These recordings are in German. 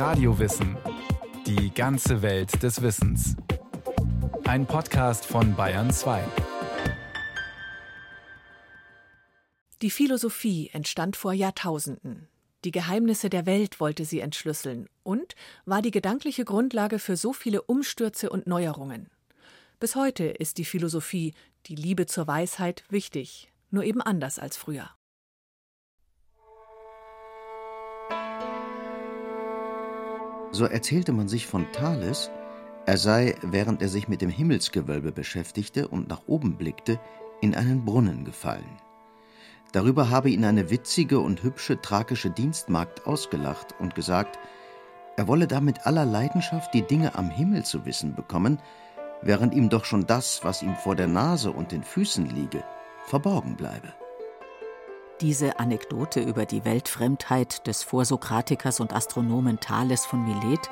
Radiowissen. Die ganze Welt des Wissens. Ein Podcast von Bayern 2. Die Philosophie entstand vor Jahrtausenden. Die Geheimnisse der Welt wollte sie entschlüsseln und war die gedankliche Grundlage für so viele Umstürze und Neuerungen. Bis heute ist die Philosophie, die Liebe zur Weisheit, wichtig, nur eben anders als früher. So erzählte man sich von Thales, er sei, während er sich mit dem Himmelsgewölbe beschäftigte und nach oben blickte, in einen Brunnen gefallen. Darüber habe ihn eine witzige und hübsche thrakische Dienstmagd ausgelacht und gesagt, er wolle damit aller Leidenschaft die Dinge am Himmel zu wissen bekommen, während ihm doch schon das, was ihm vor der Nase und den Füßen liege, verborgen bleibe. Diese Anekdote über die Weltfremdheit des Vorsokratikers und Astronomen Thales von Milet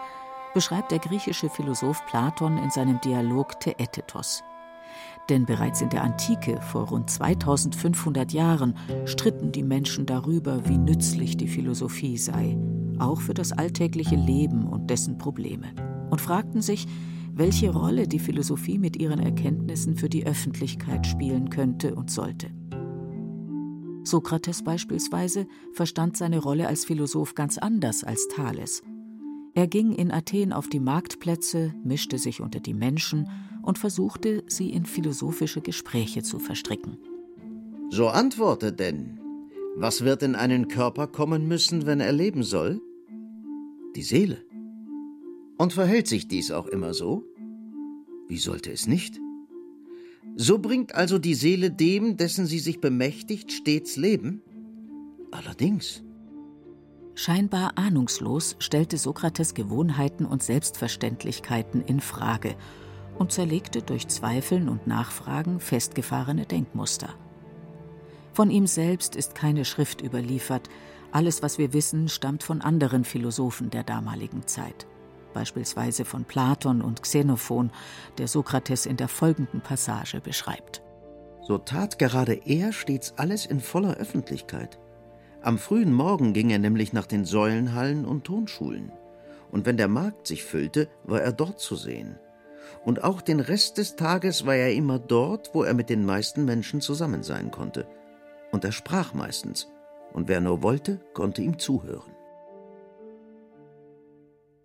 beschreibt der griechische Philosoph Platon in seinem Dialog Theetetos. Denn bereits in der Antike, vor rund 2500 Jahren, stritten die Menschen darüber, wie nützlich die Philosophie sei, auch für das alltägliche Leben und dessen Probleme, und fragten sich, welche Rolle die Philosophie mit ihren Erkenntnissen für die Öffentlichkeit spielen könnte und sollte. Sokrates beispielsweise verstand seine Rolle als Philosoph ganz anders als Thales. Er ging in Athen auf die Marktplätze, mischte sich unter die Menschen und versuchte, sie in philosophische Gespräche zu verstricken. So antworte denn. Was wird in einen Körper kommen müssen, wenn er leben soll? Die Seele. Und verhält sich dies auch immer so? Wie sollte es nicht? So bringt also die Seele dem, dessen sie sich bemächtigt, stets Leben? Allerdings. Scheinbar ahnungslos stellte Sokrates Gewohnheiten und Selbstverständlichkeiten in Frage und zerlegte durch Zweifeln und Nachfragen festgefahrene Denkmuster. Von ihm selbst ist keine Schrift überliefert, alles, was wir wissen, stammt von anderen Philosophen der damaligen Zeit, beispielsweise von Platon und Xenophon, der Sokrates in der folgenden Passage beschreibt. So tat gerade er stets alles in voller Öffentlichkeit. Am frühen Morgen ging er nämlich nach den Säulenhallen und Tonschulen. Und wenn der Markt sich füllte, war er dort zu sehen. Und auch den Rest des Tages war er immer dort, wo er mit den meisten Menschen zusammen sein konnte. Und er sprach meistens. Und wer nur wollte, konnte ihm zuhören.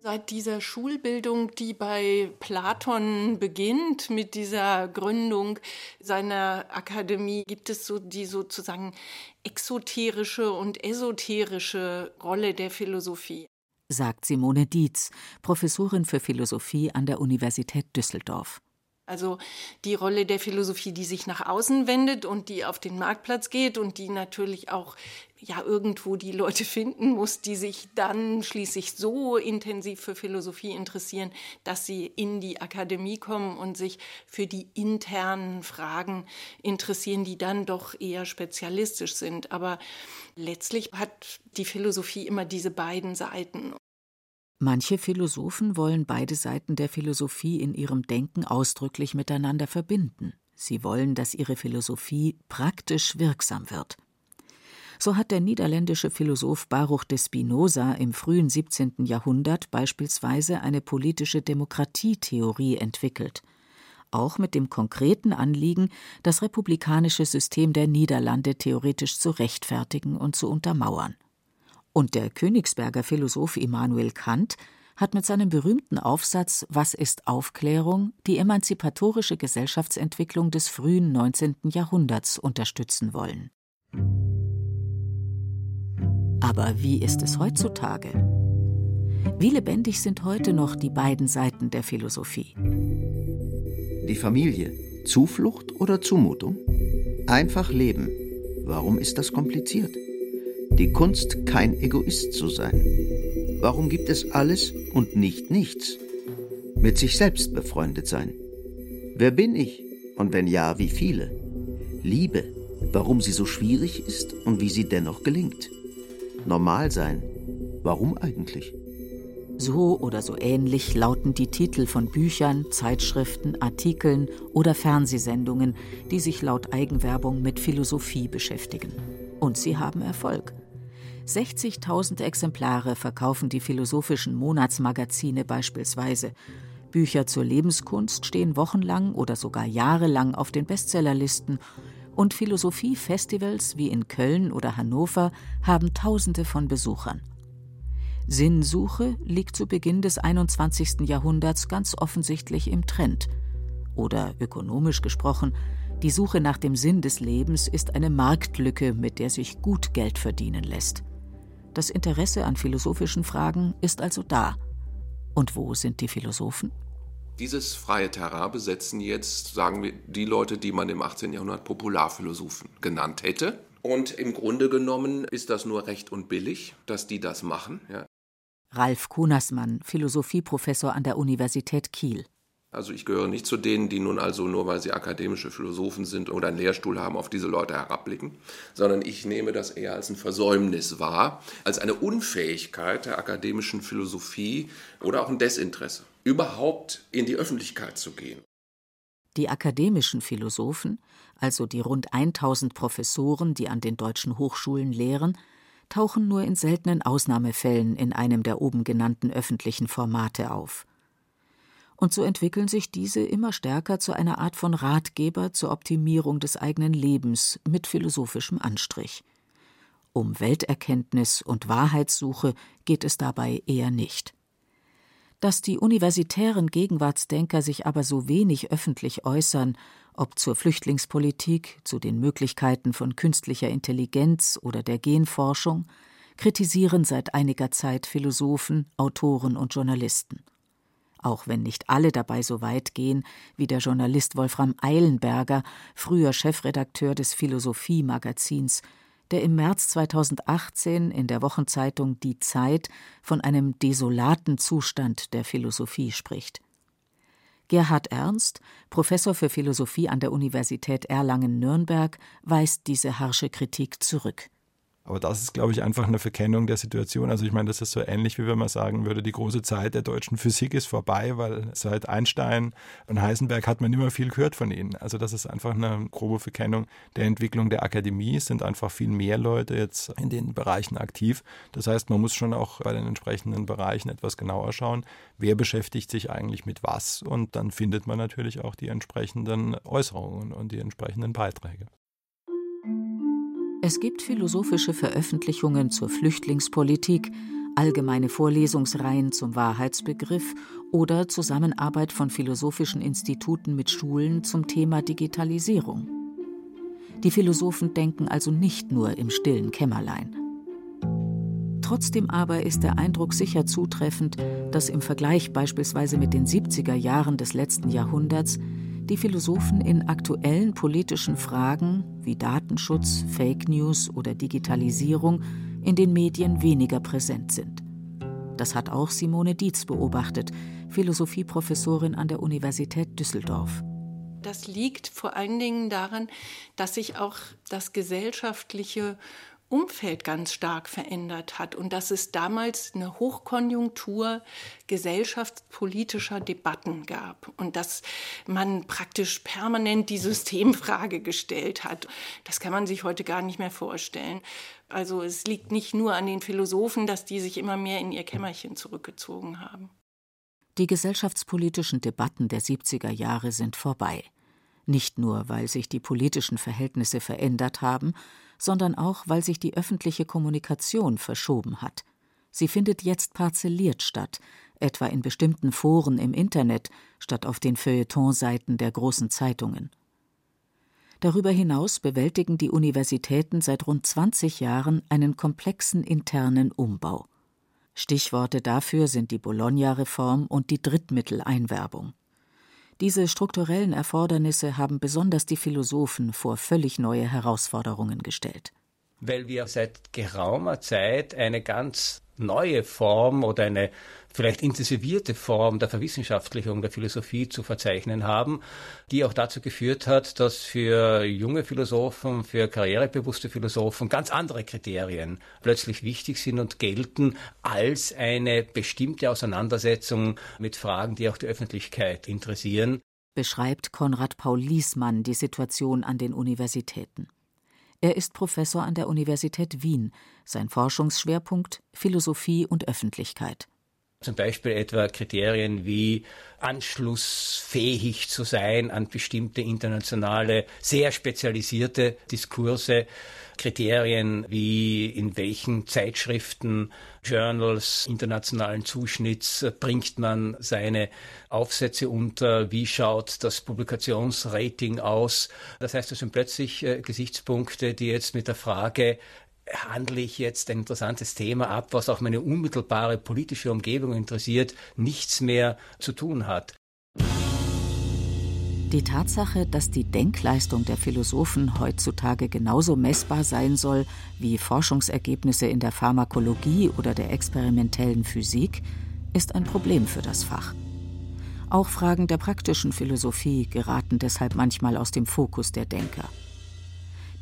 Seit dieser Schulbildung, die bei Platon beginnt, mit dieser Gründung seiner Akademie, gibt es so die sozusagen exoterische und esoterische Rolle der Philosophie. Sagt Simone Dietz, Professorin für Philosophie an der Universität Düsseldorf. Also die Rolle der Philosophie, die sich nach außen wendet und die auf den Marktplatz geht und die natürlich auch ja irgendwo die Leute finden muss, die sich dann schließlich so intensiv für Philosophie interessieren, dass sie in die Akademie kommen und sich für die internen Fragen interessieren, die dann doch eher spezialistisch sind. Aber letztlich hat die Philosophie immer diese beiden Seiten. Manche Philosophen wollen beide Seiten der Philosophie in ihrem Denken ausdrücklich miteinander verbinden. Sie wollen, dass ihre Philosophie praktisch wirksam wird. So hat der niederländische Philosoph Baruch de Spinoza im frühen 17. Jahrhundert beispielsweise eine politische Demokratietheorie entwickelt, auch mit dem konkreten Anliegen, das republikanische System der Niederlande theoretisch zu rechtfertigen und zu untermauern. Und der Königsberger Philosoph Immanuel Kant hat mit seinem berühmten Aufsatz Was ist Aufklärung die emanzipatorische Gesellschaftsentwicklung des frühen 19. Jahrhunderts unterstützen wollen. Aber wie ist es heutzutage? Wie lebendig sind heute noch die beiden Seiten der Philosophie? Die Familie, Zuflucht oder Zumutung? Einfach leben. Warum ist das kompliziert? Die Kunst, kein Egoist zu sein. Warum gibt es alles und nicht nichts? Mit sich selbst befreundet sein. Wer bin ich? Und wenn ja, wie viele? Liebe, warum sie so schwierig ist und wie sie dennoch gelingt. Normal sein, warum eigentlich? So oder so ähnlich lauten die Titel von Büchern, Zeitschriften, Artikeln oder Fernsehsendungen, die sich laut Eigenwerbung mit Philosophie beschäftigen. Und sie haben Erfolg. 60.000 Exemplare verkaufen die philosophischen Monatsmagazine beispielsweise. Bücher zur Lebenskunst stehen wochenlang oder sogar jahrelang auf den Bestsellerlisten und Philosophiefestivals wie in Köln oder Hannover haben Tausende von Besuchern. Sinnsuche liegt zu Beginn des 21. Jahrhunderts ganz offensichtlich im Trend. Oder ökonomisch gesprochen, die Suche nach dem Sinn des Lebens ist eine Marktlücke, mit der sich gut Geld verdienen lässt. Das Interesse an philosophischen Fragen ist also da. Und wo sind die Philosophen? Dieses freie Terrain besetzen jetzt, sagen wir, die Leute, die man im 18. Jahrhundert Popularphilosophen genannt hätte. Und im Grunde genommen ist das nur recht und billig, dass die das machen. Ja. Ralf Kunersmann, Philosophieprofessor an der Universität Kiel. Also ich gehöre nicht zu denen, die nun also nur weil sie akademische Philosophen sind oder einen Lehrstuhl haben, auf diese Leute herabblicken, sondern ich nehme das eher als ein Versäumnis wahr, als eine Unfähigkeit der akademischen Philosophie oder auch ein Desinteresse, überhaupt in die Öffentlichkeit zu gehen. Die akademischen Philosophen, also die rund 1000 Professoren, die an den deutschen Hochschulen lehren, tauchen nur in seltenen Ausnahmefällen in einem der oben genannten öffentlichen Formate auf. Und so entwickeln sich diese immer stärker zu einer Art von Ratgeber zur Optimierung des eigenen Lebens mit philosophischem Anstrich. Um Welterkenntnis und Wahrheitssuche geht es dabei eher nicht. Dass die universitären Gegenwartsdenker sich aber so wenig öffentlich äußern, ob zur Flüchtlingspolitik, zu den Möglichkeiten von künstlicher Intelligenz oder der Genforschung, kritisieren seit einiger Zeit Philosophen, Autoren und Journalisten. Auch wenn nicht alle dabei so weit gehen wie der Journalist Wolfram Eilenberger, früher Chefredakteur des Philosophie-Magazins, der im März 2018 in der Wochenzeitung Die Zeit von einem desolaten Zustand der Philosophie spricht. Gerhard Ernst, Professor für Philosophie an der Universität Erlangen-Nürnberg, weist diese harsche Kritik zurück. Aber das ist, glaube ich, einfach eine Verkennung der Situation. Also ich meine, das ist so ähnlich, wie wenn man sagen würde, die große Zeit der deutschen Physik ist vorbei, weil seit Einstein und Heisenberg hat man immer viel gehört von ihnen. Also das ist einfach eine grobe Verkennung der Entwicklung der Akademie. Es sind einfach viel mehr Leute jetzt in den Bereichen aktiv. Das heißt, man muss schon auch bei den entsprechenden Bereichen etwas genauer schauen, wer beschäftigt sich eigentlich mit was. Und dann findet man natürlich auch die entsprechenden Äußerungen und die entsprechenden Beiträge. Es gibt philosophische Veröffentlichungen zur Flüchtlingspolitik, allgemeine Vorlesungsreihen zum Wahrheitsbegriff oder Zusammenarbeit von philosophischen Instituten mit Schulen zum Thema Digitalisierung. Die Philosophen denken also nicht nur im stillen Kämmerlein. Trotzdem aber ist der Eindruck sicher zutreffend, dass im Vergleich beispielsweise mit den 70er Jahren des letzten Jahrhunderts die Philosophen in aktuellen politischen Fragen wie Datenschutz, Fake News oder Digitalisierung in den Medien weniger präsent sind. Das hat auch Simone Dietz beobachtet, Philosophieprofessorin an der Universität Düsseldorf. Das liegt vor allen Dingen daran, dass sich auch das gesellschaftliche Umfeld ganz stark verändert hat und dass es damals eine Hochkonjunktur gesellschaftspolitischer Debatten gab und dass man praktisch permanent die Systemfrage gestellt hat. Das kann man sich heute gar nicht mehr vorstellen. Also es liegt nicht nur an den Philosophen, dass die sich immer mehr in ihr Kämmerchen zurückgezogen haben. Die gesellschaftspolitischen Debatten der 70er Jahre sind vorbei. Nicht nur, weil sich die politischen Verhältnisse verändert haben, sondern auch, weil sich die öffentliche Kommunikation verschoben hat. Sie findet jetzt parzelliert statt, etwa in bestimmten Foren im Internet statt auf den Feuilletonseiten der großen Zeitungen. Darüber hinaus bewältigen die Universitäten seit rund 20 Jahren einen komplexen internen Umbau. Stichworte dafür sind die Bologna-Reform und die Drittmitteleinwerbung. Diese strukturellen Erfordernisse haben besonders die Philosophen vor völlig neue Herausforderungen gestellt. Weil wir seit geraumer Zeit eine ganz neue Form oder eine vielleicht intensivierte Form der Verwissenschaftlichung der Philosophie zu verzeichnen haben, die auch dazu geführt hat, dass für junge Philosophen, für karrierebewusste Philosophen ganz andere Kriterien plötzlich wichtig sind und gelten als eine bestimmte Auseinandersetzung mit Fragen, die auch die Öffentlichkeit interessieren. Beschreibt Konrad Paul Liesmann die Situation an den Universitäten. Er ist Professor an der Universität Wien. Sein Forschungsschwerpunkt Philosophie und Öffentlichkeit. Zum Beispiel etwa Kriterien wie anschlussfähig zu sein an bestimmte internationale, sehr spezialisierte Diskurse, Kriterien wie in welchen Zeitschriften, Journals internationalen Zuschnitts bringt man seine Aufsätze unter, wie schaut das Publikationsrating aus. Das heißt, das sind plötzlich äh, Gesichtspunkte, die jetzt mit der Frage handle ich jetzt ein interessantes Thema ab, was auch meine unmittelbare politische Umgebung interessiert, nichts mehr zu tun hat. Die Tatsache, dass die Denkleistung der Philosophen heutzutage genauso messbar sein soll wie Forschungsergebnisse in der Pharmakologie oder der experimentellen Physik, ist ein Problem für das Fach. Auch Fragen der praktischen Philosophie geraten deshalb manchmal aus dem Fokus der Denker.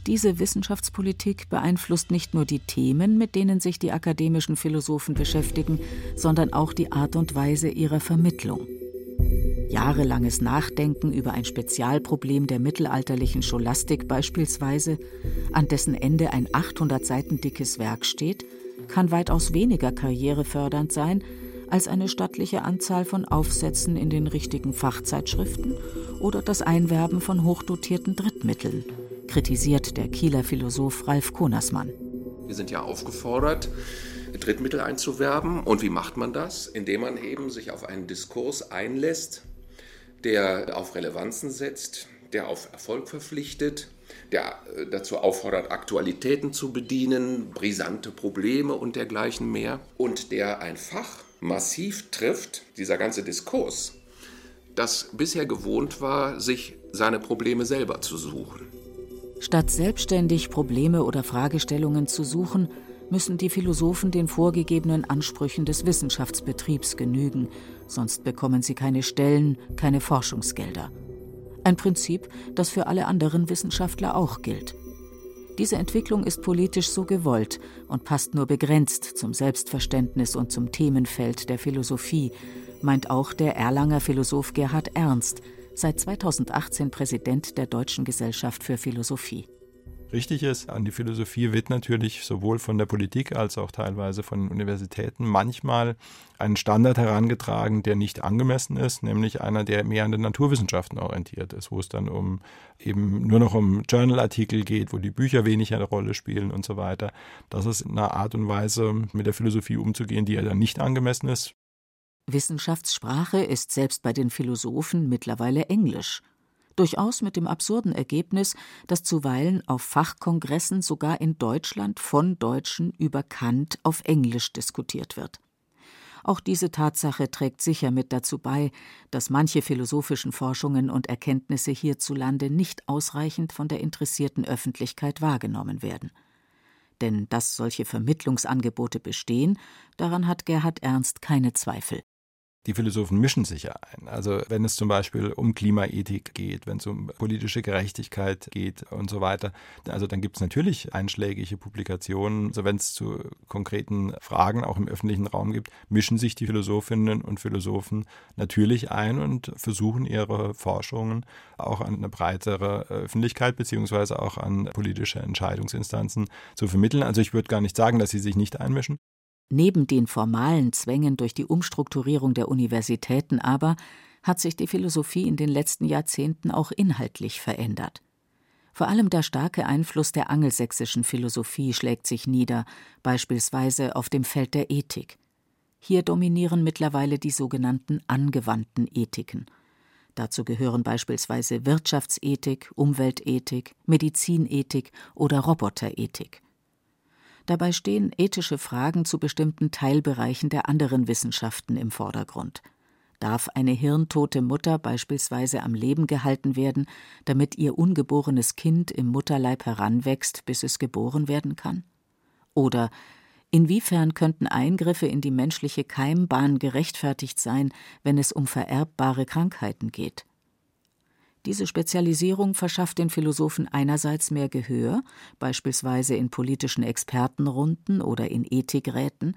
Diese Wissenschaftspolitik beeinflusst nicht nur die Themen, mit denen sich die akademischen Philosophen beschäftigen, sondern auch die Art und Weise ihrer Vermittlung. Jahrelanges Nachdenken über ein Spezialproblem der mittelalterlichen Scholastik beispielsweise, an dessen Ende ein 800 Seiten dickes Werk steht, kann weitaus weniger karrierefördernd sein als eine stattliche Anzahl von Aufsätzen in den richtigen Fachzeitschriften oder das Einwerben von hochdotierten Drittmitteln kritisiert der Kieler Philosoph Ralf Konersmann. Wir sind ja aufgefordert, Drittmittel einzuwerben. Und wie macht man das? Indem man eben sich auf einen Diskurs einlässt, der auf Relevanzen setzt, der auf Erfolg verpflichtet, der äh, dazu auffordert, Aktualitäten zu bedienen, brisante Probleme und dergleichen mehr. Und der ein Fach massiv trifft, dieser ganze Diskurs, das bisher gewohnt war, sich seine Probleme selber zu suchen. Statt selbstständig Probleme oder Fragestellungen zu suchen, müssen die Philosophen den vorgegebenen Ansprüchen des Wissenschaftsbetriebs genügen, sonst bekommen sie keine Stellen, keine Forschungsgelder. Ein Prinzip, das für alle anderen Wissenschaftler auch gilt. Diese Entwicklung ist politisch so gewollt und passt nur begrenzt zum Selbstverständnis und zum Themenfeld der Philosophie, meint auch der Erlanger Philosoph Gerhard Ernst, seit 2018 Präsident der Deutschen Gesellschaft für Philosophie. Richtig ist, an die Philosophie wird natürlich sowohl von der Politik als auch teilweise von Universitäten manchmal ein Standard herangetragen, der nicht angemessen ist, nämlich einer, der mehr an den Naturwissenschaften orientiert ist, wo es dann um eben nur noch um Journalartikel geht, wo die Bücher wenig eine Rolle spielen und so weiter. Das ist eine Art und Weise, mit der Philosophie umzugehen, die ja dann nicht angemessen ist. Wissenschaftssprache ist selbst bei den Philosophen mittlerweile Englisch. Durchaus mit dem absurden Ergebnis, dass zuweilen auf Fachkongressen sogar in Deutschland von Deutschen über Kant auf Englisch diskutiert wird. Auch diese Tatsache trägt sicher mit dazu bei, dass manche philosophischen Forschungen und Erkenntnisse hierzulande nicht ausreichend von der interessierten Öffentlichkeit wahrgenommen werden. Denn dass solche Vermittlungsangebote bestehen, daran hat Gerhard Ernst keine Zweifel. Die Philosophen mischen sich ja ein. Also wenn es zum Beispiel um Klimaethik geht, wenn es um politische Gerechtigkeit geht und so weiter, also dann gibt es natürlich einschlägige Publikationen. Also wenn es zu konkreten Fragen auch im öffentlichen Raum gibt, mischen sich die Philosophinnen und Philosophen natürlich ein und versuchen ihre Forschungen auch an eine breitere Öffentlichkeit beziehungsweise auch an politische Entscheidungsinstanzen zu vermitteln. Also ich würde gar nicht sagen, dass sie sich nicht einmischen. Neben den formalen Zwängen durch die Umstrukturierung der Universitäten aber hat sich die Philosophie in den letzten Jahrzehnten auch inhaltlich verändert. Vor allem der starke Einfluss der angelsächsischen Philosophie schlägt sich nieder, beispielsweise auf dem Feld der Ethik. Hier dominieren mittlerweile die sogenannten angewandten Ethiken. Dazu gehören beispielsweise Wirtschaftsethik, Umweltethik, Medizinethik oder Roboterethik. Dabei stehen ethische Fragen zu bestimmten Teilbereichen der anderen Wissenschaften im Vordergrund. Darf eine hirntote Mutter beispielsweise am Leben gehalten werden, damit ihr ungeborenes Kind im Mutterleib heranwächst, bis es geboren werden kann? Oder inwiefern könnten Eingriffe in die menschliche Keimbahn gerechtfertigt sein, wenn es um vererbbare Krankheiten geht? Diese Spezialisierung verschafft den Philosophen einerseits mehr Gehör, beispielsweise in politischen Expertenrunden oder in Ethikräten,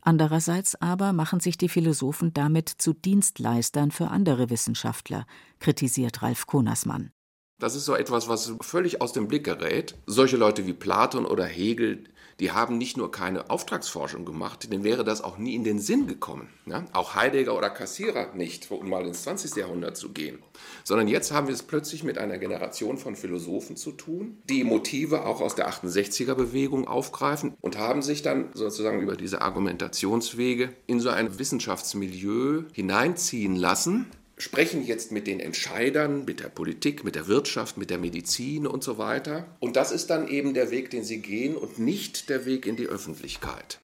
andererseits aber machen sich die Philosophen damit zu Dienstleistern für andere Wissenschaftler, kritisiert Ralf Konersmann. Das ist so etwas, was völlig aus dem Blick gerät. Solche Leute wie Platon oder Hegel, die haben nicht nur keine Auftragsforschung gemacht, denen wäre das auch nie in den Sinn gekommen. Ja? Auch Heidegger oder Kassierer nicht, um mal ins 20. Jahrhundert zu gehen. Sondern jetzt haben wir es plötzlich mit einer Generation von Philosophen zu tun, die Motive auch aus der 68er-Bewegung aufgreifen und haben sich dann sozusagen über diese Argumentationswege in so ein Wissenschaftsmilieu hineinziehen lassen, sprechen jetzt mit den Entscheidern, mit der Politik, mit der Wirtschaft, mit der Medizin und so weiter. Und das ist dann eben der Weg, den sie gehen und nicht der Weg in die Öffentlichkeit.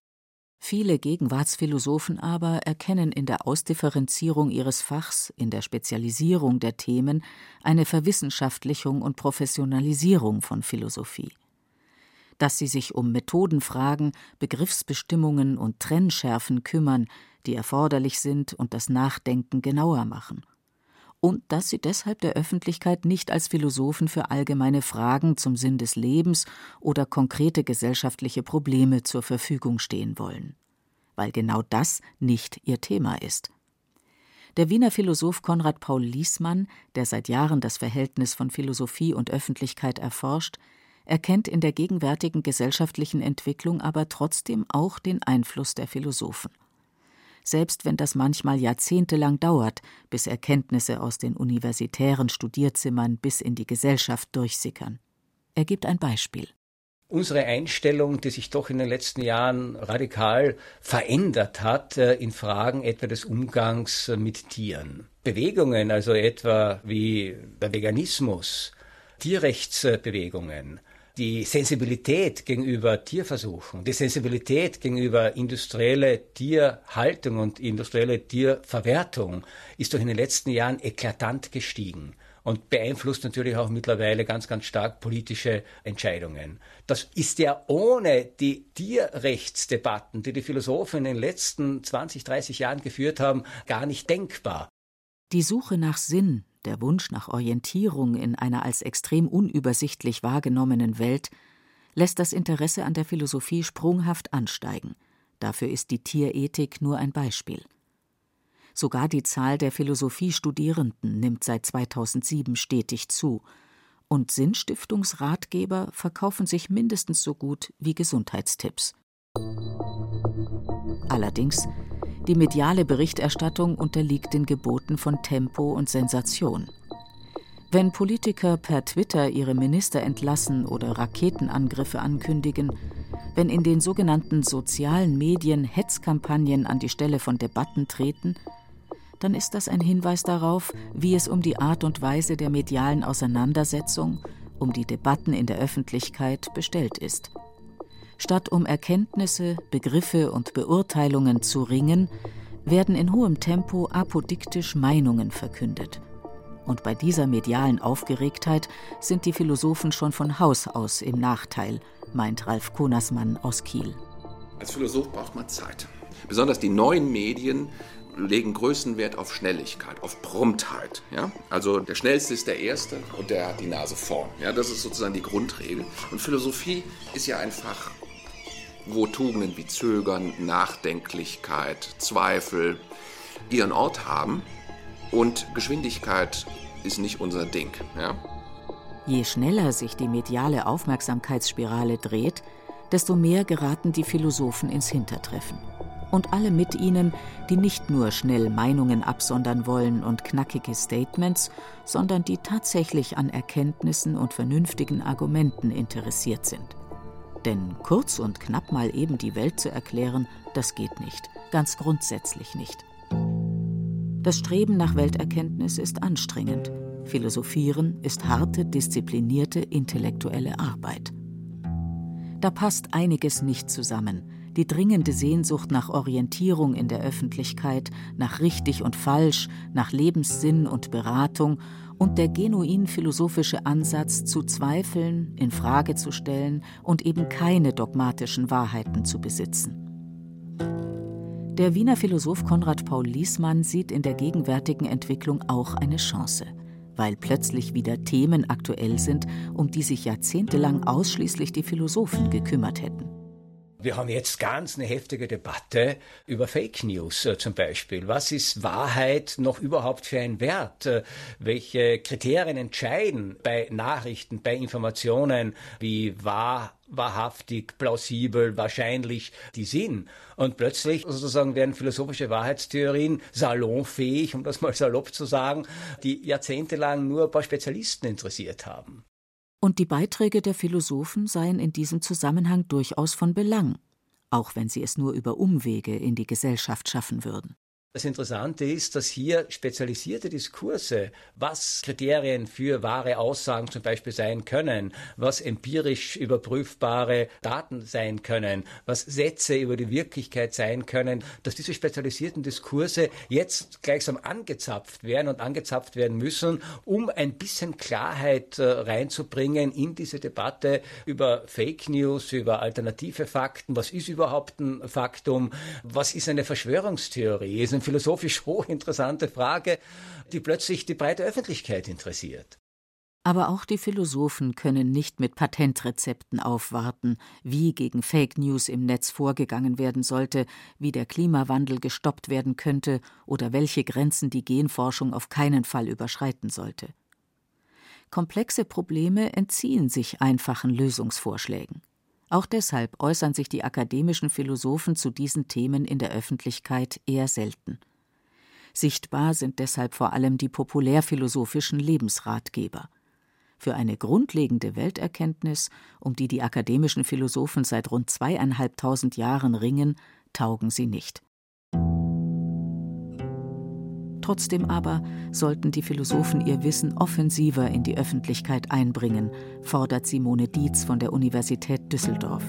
Viele Gegenwartsphilosophen aber erkennen in der Ausdifferenzierung ihres Fachs, in der Spezialisierung der Themen, eine Verwissenschaftlichung und Professionalisierung von Philosophie. Dass sie sich um Methodenfragen, Begriffsbestimmungen und Trennschärfen kümmern, die erforderlich sind und das Nachdenken genauer machen. Und dass sie deshalb der Öffentlichkeit nicht als Philosophen für allgemeine Fragen zum Sinn des Lebens oder konkrete gesellschaftliche Probleme zur Verfügung stehen wollen. Weil genau das nicht ihr Thema ist. Der Wiener Philosoph Konrad Paul Liesmann, der seit Jahren das Verhältnis von Philosophie und Öffentlichkeit erforscht, erkennt in der gegenwärtigen gesellschaftlichen Entwicklung aber trotzdem auch den Einfluss der Philosophen selbst wenn das manchmal jahrzehntelang dauert, bis Erkenntnisse aus den universitären Studierzimmern bis in die Gesellschaft durchsickern. Er gibt ein Beispiel. Unsere Einstellung, die sich doch in den letzten Jahren radikal verändert hat äh, in Fragen etwa des Umgangs äh, mit Tieren. Bewegungen, also etwa wie der Veganismus, Tierrechtsbewegungen, die Sensibilität gegenüber Tierversuchen, die Sensibilität gegenüber industrielle Tierhaltung und industrielle Tierverwertung ist doch in den letzten Jahren eklatant gestiegen und beeinflusst natürlich auch mittlerweile ganz, ganz stark politische Entscheidungen. Das ist ja ohne die Tierrechtsdebatten, die die Philosophen in den letzten 20, 30 Jahren geführt haben, gar nicht denkbar. Die Suche nach Sinn, der Wunsch nach Orientierung in einer als extrem unübersichtlich wahrgenommenen Welt lässt das Interesse an der Philosophie sprunghaft ansteigen. Dafür ist die Tierethik nur ein Beispiel. Sogar die Zahl der Philosophiestudierenden nimmt seit 2007 stetig zu, und Sinnstiftungsratgeber verkaufen sich mindestens so gut wie Gesundheitstipps. Allerdings die mediale Berichterstattung unterliegt den Geboten von Tempo und Sensation. Wenn Politiker per Twitter ihre Minister entlassen oder Raketenangriffe ankündigen, wenn in den sogenannten sozialen Medien Hetzkampagnen an die Stelle von Debatten treten, dann ist das ein Hinweis darauf, wie es um die Art und Weise der medialen Auseinandersetzung, um die Debatten in der Öffentlichkeit bestellt ist. Statt um Erkenntnisse, Begriffe und Beurteilungen zu ringen, werden in hohem Tempo apodiktisch Meinungen verkündet. Und bei dieser medialen Aufgeregtheit sind die Philosophen schon von Haus aus im Nachteil, meint Ralf Konersmann aus Kiel. Als Philosoph braucht man Zeit. Besonders die neuen Medien legen größten Wert auf Schnelligkeit, auf Promptheit. Ja? Also der Schnellste ist der Erste und der hat die Nase vorn. Ja? Das ist sozusagen die Grundregel. Und Philosophie ist ja ein Fach, wo Tugenden wie Zögern, Nachdenklichkeit, Zweifel ihren Ort haben. Und Geschwindigkeit ist nicht unser Ding. Ja? Je schneller sich die mediale Aufmerksamkeitsspirale dreht, desto mehr geraten die Philosophen ins Hintertreffen. Und alle mit ihnen, die nicht nur schnell Meinungen absondern wollen und knackige Statements, sondern die tatsächlich an Erkenntnissen und vernünftigen Argumenten interessiert sind. Denn kurz und knapp mal eben die Welt zu erklären, das geht nicht, ganz grundsätzlich nicht. Das Streben nach Welterkenntnis ist anstrengend. Philosophieren ist harte, disziplinierte intellektuelle Arbeit. Da passt einiges nicht zusammen. Die dringende Sehnsucht nach Orientierung in der Öffentlichkeit, nach richtig und falsch, nach Lebenssinn und Beratung und der genuin philosophische Ansatz zu zweifeln, in Frage zu stellen und eben keine dogmatischen Wahrheiten zu besitzen. Der Wiener Philosoph Konrad Paul Liesmann sieht in der gegenwärtigen Entwicklung auch eine Chance, weil plötzlich wieder Themen aktuell sind, um die sich jahrzehntelang ausschließlich die Philosophen gekümmert hätten. Wir haben jetzt ganz eine heftige Debatte über Fake News äh, zum Beispiel. Was ist Wahrheit noch überhaupt für ein Wert? Äh, welche Kriterien entscheiden bei Nachrichten, bei Informationen, wie wahr wahrhaftig, plausibel, wahrscheinlich die sind. Und plötzlich sozusagen werden philosophische Wahrheitstheorien salonfähig, um das mal salopp zu sagen, die jahrzehntelang nur ein paar Spezialisten interessiert haben. Und die Beiträge der Philosophen seien in diesem Zusammenhang durchaus von Belang, auch wenn sie es nur über Umwege in die Gesellschaft schaffen würden. Das Interessante ist, dass hier spezialisierte Diskurse, was Kriterien für wahre Aussagen zum Beispiel sein können, was empirisch überprüfbare Daten sein können, was Sätze über die Wirklichkeit sein können, dass diese spezialisierten Diskurse jetzt gleichsam angezapft werden und angezapft werden müssen, um ein bisschen Klarheit äh, reinzubringen in diese Debatte über Fake News, über alternative Fakten, was ist überhaupt ein Faktum, was ist eine Verschwörungstheorie, ist ein philosophisch hochinteressante Frage, die plötzlich die breite Öffentlichkeit interessiert. Aber auch die Philosophen können nicht mit Patentrezepten aufwarten, wie gegen Fake News im Netz vorgegangen werden sollte, wie der Klimawandel gestoppt werden könnte oder welche Grenzen die Genforschung auf keinen Fall überschreiten sollte. Komplexe Probleme entziehen sich einfachen Lösungsvorschlägen. Auch deshalb äußern sich die akademischen Philosophen zu diesen Themen in der Öffentlichkeit eher selten. Sichtbar sind deshalb vor allem die populärphilosophischen Lebensratgeber. Für eine grundlegende Welterkenntnis, um die die akademischen Philosophen seit rund zweieinhalbtausend Jahren ringen, taugen sie nicht. Trotzdem aber sollten die Philosophen ihr Wissen offensiver in die Öffentlichkeit einbringen, fordert Simone Dietz von der Universität Düsseldorf.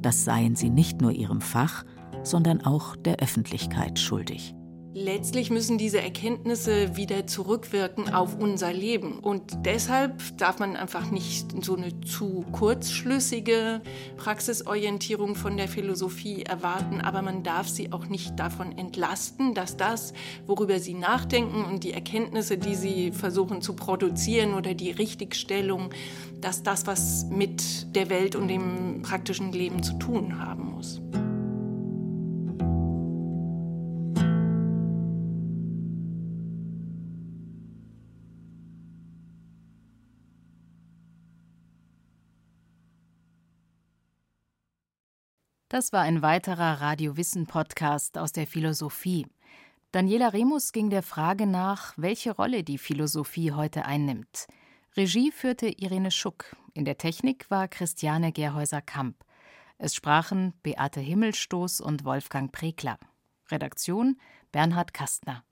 Das seien sie nicht nur ihrem Fach, sondern auch der Öffentlichkeit schuldig. Letztlich müssen diese Erkenntnisse wieder zurückwirken auf unser Leben. Und deshalb darf man einfach nicht so eine zu kurzschlüssige Praxisorientierung von der Philosophie erwarten, aber man darf sie auch nicht davon entlasten, dass das, worüber sie nachdenken und die Erkenntnisse, die sie versuchen zu produzieren oder die Richtigstellung, dass das was mit der Welt und dem praktischen Leben zu tun haben muss. Das war ein weiterer Radio Wissen Podcast aus der Philosophie. Daniela Remus ging der Frage nach, welche Rolle die Philosophie heute einnimmt. Regie führte Irene Schuck. In der Technik war Christiane Gerhäuser-Kamp. Es sprachen Beate Himmelstoß und Wolfgang Prekler. Redaktion Bernhard Kastner.